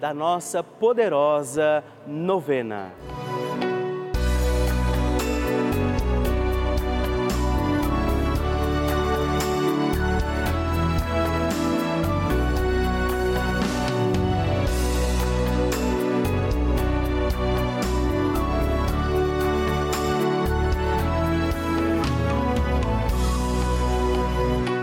da nossa poderosa novena.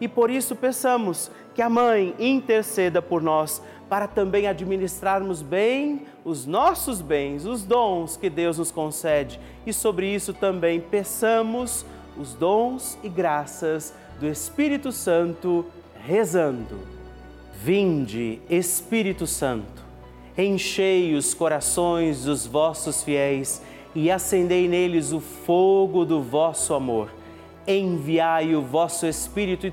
e por isso peçamos que a Mãe interceda por nós para também administrarmos bem os nossos bens, os dons que Deus nos concede. E sobre isso também peçamos os dons e graças do Espírito Santo, rezando. Vinde, Espírito Santo, enchei os corações dos vossos fiéis e acendei neles o fogo do vosso amor. Enviai o vosso Espírito e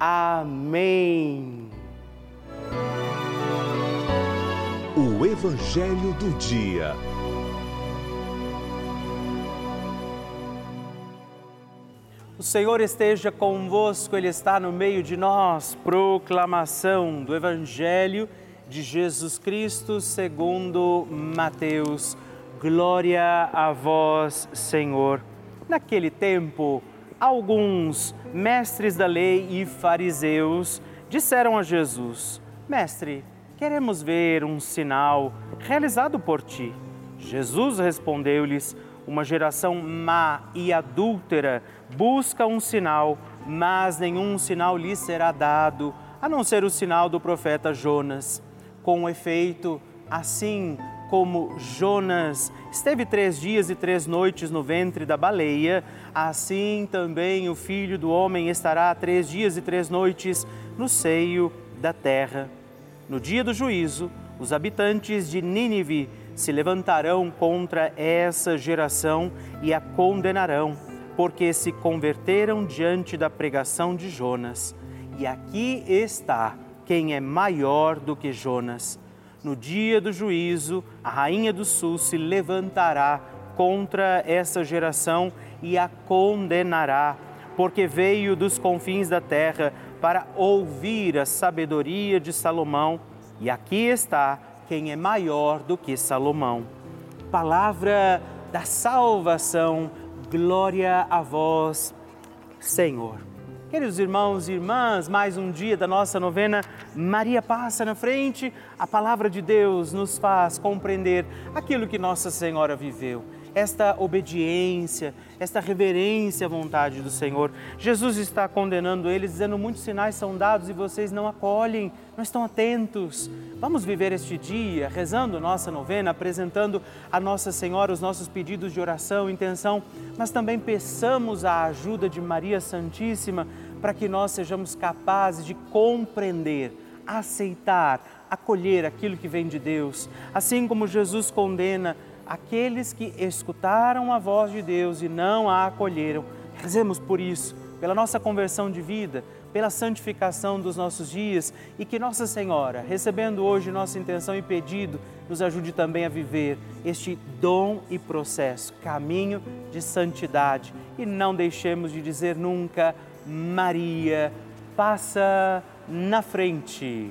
Amém. O Evangelho do Dia. O Senhor esteja convosco, Ele está no meio de nós. Proclamação do Evangelho de Jesus Cristo segundo Mateus. Glória a vós, Senhor. Naquele tempo, alguns mestres da lei e fariseus disseram a Jesus: Mestre, queremos ver um sinal realizado por ti. Jesus respondeu-lhes: uma geração má e adúltera busca um sinal, mas nenhum sinal lhe será dado, a não ser o sinal do profeta Jonas. Com efeito, assim como Jonas esteve três dias e três noites no ventre da baleia, assim também o filho do homem estará três dias e três noites no seio da terra. No dia do juízo, os habitantes de Nínive se levantarão contra essa geração e a condenarão, porque se converteram diante da pregação de Jonas. E aqui está quem é maior do que Jonas. No dia do juízo, a rainha do sul se levantará contra essa geração e a condenará, porque veio dos confins da terra para ouvir a sabedoria de Salomão. E aqui está quem é maior do que Salomão. Palavra da salvação, glória a vós, Senhor. Queridos irmãos e irmãs, mais um dia da nossa novena Maria passa na frente. A palavra de Deus nos faz compreender aquilo que Nossa Senhora viveu esta obediência, esta reverência à vontade do Senhor. Jesus está condenando eles, dizendo: muitos sinais são dados e vocês não acolhem, não estão atentos. Vamos viver este dia rezando nossa novena, apresentando a Nossa Senhora os nossos pedidos de oração, intenção, mas também peçamos a ajuda de Maria Santíssima para que nós sejamos capazes de compreender, aceitar, acolher aquilo que vem de Deus. Assim como Jesus condena aqueles que escutaram a voz de Deus e não a acolheram. Rezemos por isso, pela nossa conversão de vida, pela santificação dos nossos dias e que Nossa Senhora, recebendo hoje nossa intenção e pedido, nos ajude também a viver este dom e processo, caminho de santidade. E não deixemos de dizer nunca, Maria, passa na frente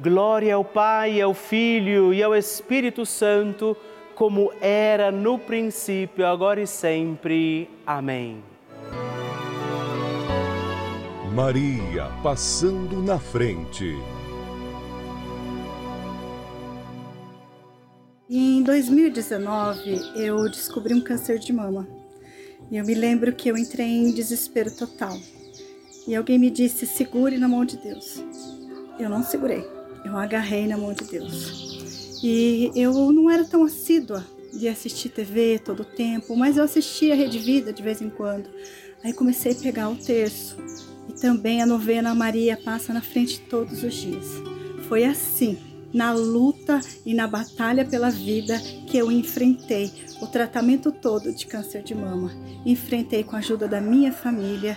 Glória ao Pai, ao Filho e ao Espírito Santo, como era no princípio, agora e sempre. Amém. Maria passando na frente. Em 2019, eu descobri um câncer de mama. E eu me lembro que eu entrei em desespero total. E alguém me disse: segure na mão de Deus. Eu não segurei, eu agarrei na mão de Deus. E eu não era tão assídua de assistir TV todo o tempo, mas eu assistia Rede Vida de vez em quando. Aí comecei a pegar o terço e também a novena Maria passa na frente todos os dias. Foi assim, na luta e na batalha pela vida que eu enfrentei o tratamento todo de câncer de mama. Enfrentei com a ajuda da minha família,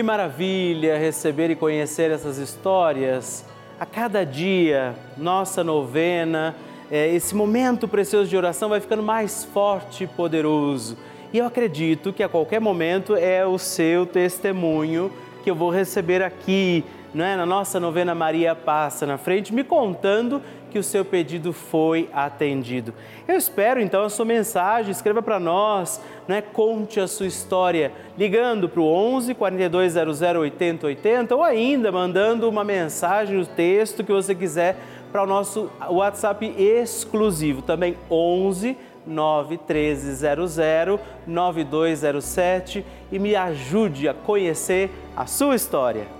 Que maravilha receber e conhecer essas histórias. A cada dia, nossa novena, é, esse momento precioso de oração vai ficando mais forte e poderoso. E eu acredito que a qualquer momento é o seu testemunho que eu vou receber aqui, não é? na nossa novena Maria Passa na frente, me contando que o seu pedido foi atendido. Eu espero então a sua mensagem, escreva para nós, né? conte a sua história, ligando para o 11 4200 80 80 ou ainda mandando uma mensagem, o texto que você quiser para o nosso WhatsApp exclusivo, também 11 91300 9207 e me ajude a conhecer a sua história.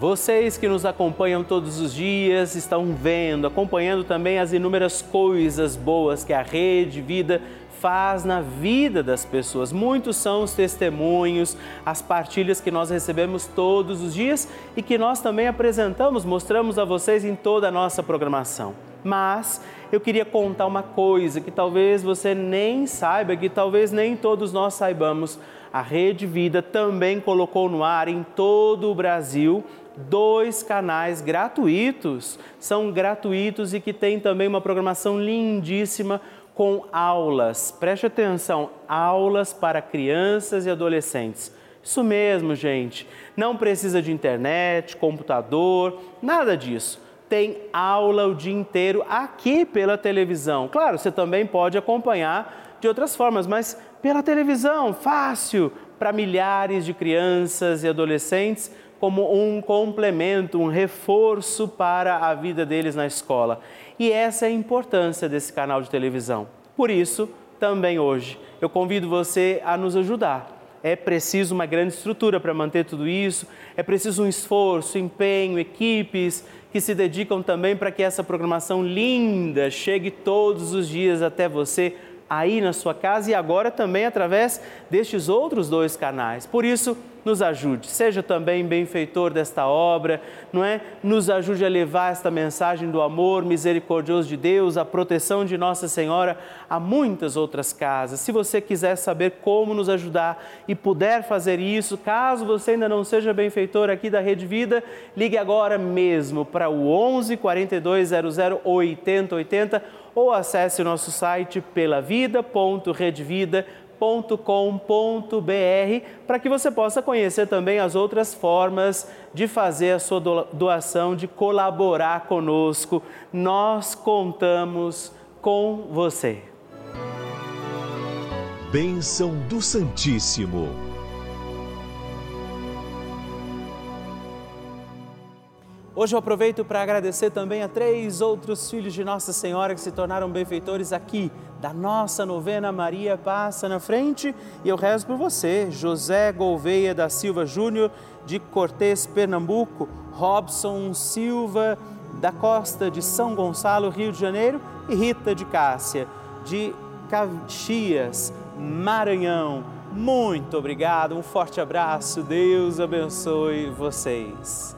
Vocês que nos acompanham todos os dias estão vendo, acompanhando também as inúmeras coisas boas que a Rede Vida faz na vida das pessoas. Muitos são os testemunhos, as partilhas que nós recebemos todos os dias e que nós também apresentamos, mostramos a vocês em toda a nossa programação. Mas eu queria contar uma coisa que talvez você nem saiba, que talvez nem todos nós saibamos. A Rede Vida também colocou no ar em todo o Brasil dois canais gratuitos, são gratuitos e que tem também uma programação lindíssima com aulas. Preste atenção, aulas para crianças e adolescentes. Isso mesmo, gente. Não precisa de internet, computador, nada disso. Tem aula o dia inteiro aqui pela televisão. Claro, você também pode acompanhar de outras formas, mas pela televisão, fácil, para milhares de crianças e adolescentes como um complemento, um reforço para a vida deles na escola. E essa é a importância desse canal de televisão. Por isso, também hoje, eu convido você a nos ajudar. É preciso uma grande estrutura para manter tudo isso, é preciso um esforço, empenho, equipes que se dedicam também para que essa programação linda chegue todos os dias até você aí na sua casa e agora também através destes outros dois canais. Por isso, nos ajude, seja também benfeitor desta obra, não é? Nos ajude a levar esta mensagem do amor misericordioso de Deus, a proteção de Nossa Senhora a muitas outras casas. Se você quiser saber como nos ajudar e puder fazer isso, caso você ainda não seja benfeitor aqui da Rede Vida, ligue agora mesmo para o 11 4200 8080 ou acesse o nosso site pelavida.redvida.com www.doação.com.br para que você possa conhecer também as outras formas de fazer a sua doação, de colaborar conosco. Nós contamos com você. Bênção do Santíssimo. Hoje eu aproveito para agradecer também a três outros filhos de Nossa Senhora que se tornaram benfeitores aqui da nossa novena Maria Passa na Frente. E eu rezo por você, José Gouveia da Silva Júnior, de Cortês, Pernambuco, Robson Silva da Costa de São Gonçalo, Rio de Janeiro, e Rita de Cássia, de Caxias, Maranhão. Muito obrigado, um forte abraço, Deus abençoe vocês.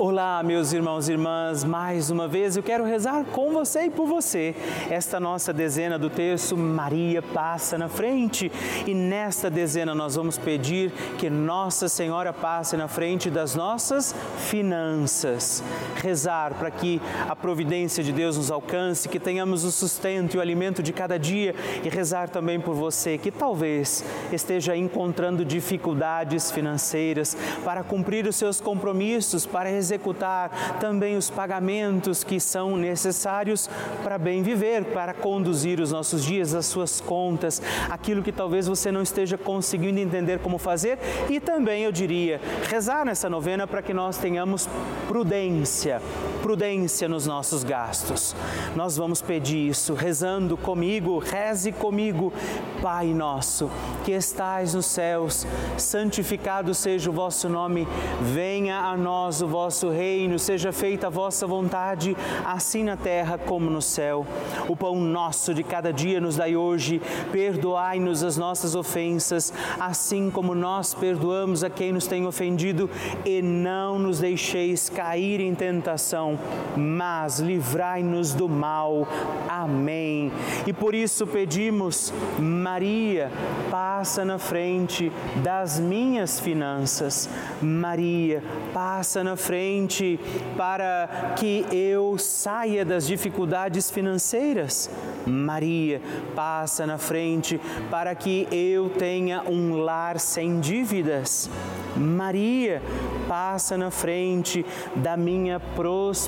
Olá, meus irmãos e irmãs, mais uma vez eu quero rezar com você e por você. Esta nossa dezena do texto, Maria passa na frente. E nesta dezena nós vamos pedir que Nossa Senhora passe na frente das nossas finanças. Rezar para que a providência de Deus nos alcance, que tenhamos o sustento e o alimento de cada dia. E rezar também por você que talvez esteja encontrando dificuldades financeiras para cumprir os seus compromissos, para executar também os pagamentos que são necessários para bem viver, para conduzir os nossos dias, as suas contas, aquilo que talvez você não esteja conseguindo entender como fazer. E também, eu diria, rezar nessa novena para que nós tenhamos prudência, prudência nos nossos gastos. Nós vamos pedir isso rezando comigo, reze comigo, Pai nosso, que estais nos céus, santificado seja o vosso nome, venha a nós o vosso reino, seja feita a vossa vontade, assim na terra como no céu. O pão nosso de cada dia nos dai hoje, perdoai-nos as nossas ofensas, assim como nós perdoamos a quem nos tem ofendido, e não nos deixeis cair em tentação, mas livrai-nos do mal. Amém. E por isso pedimos, Maria, passa na frente das minhas finanças. Maria, passa na frente para que eu saia das dificuldades financeiras. Maria, passa na frente para que eu tenha um lar sem dívidas. Maria, passa na frente da minha prosperidade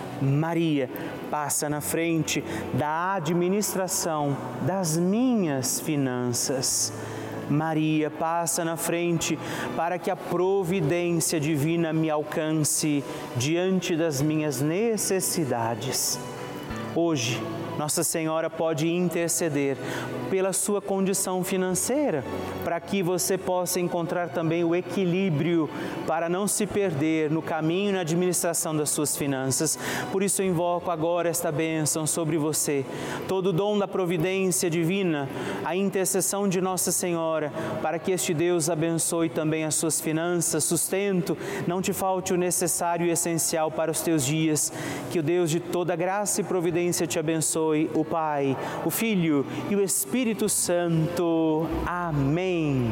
Maria passa na frente da administração das minhas finanças. Maria, passa na frente para que a providência divina me alcance diante das minhas necessidades. Hoje, nossa Senhora pode interceder pela sua condição financeira, para que você possa encontrar também o equilíbrio para não se perder no caminho e na administração das suas finanças. Por isso eu invoco agora esta bênção sobre você, todo o dom da providência divina, a intercessão de Nossa Senhora, para que este Deus abençoe também as suas finanças, sustento, não te falte o necessário e essencial para os teus dias. Que o Deus de toda graça e providência te abençoe abençoe o Pai, o Filho e o Espírito Santo. Amém.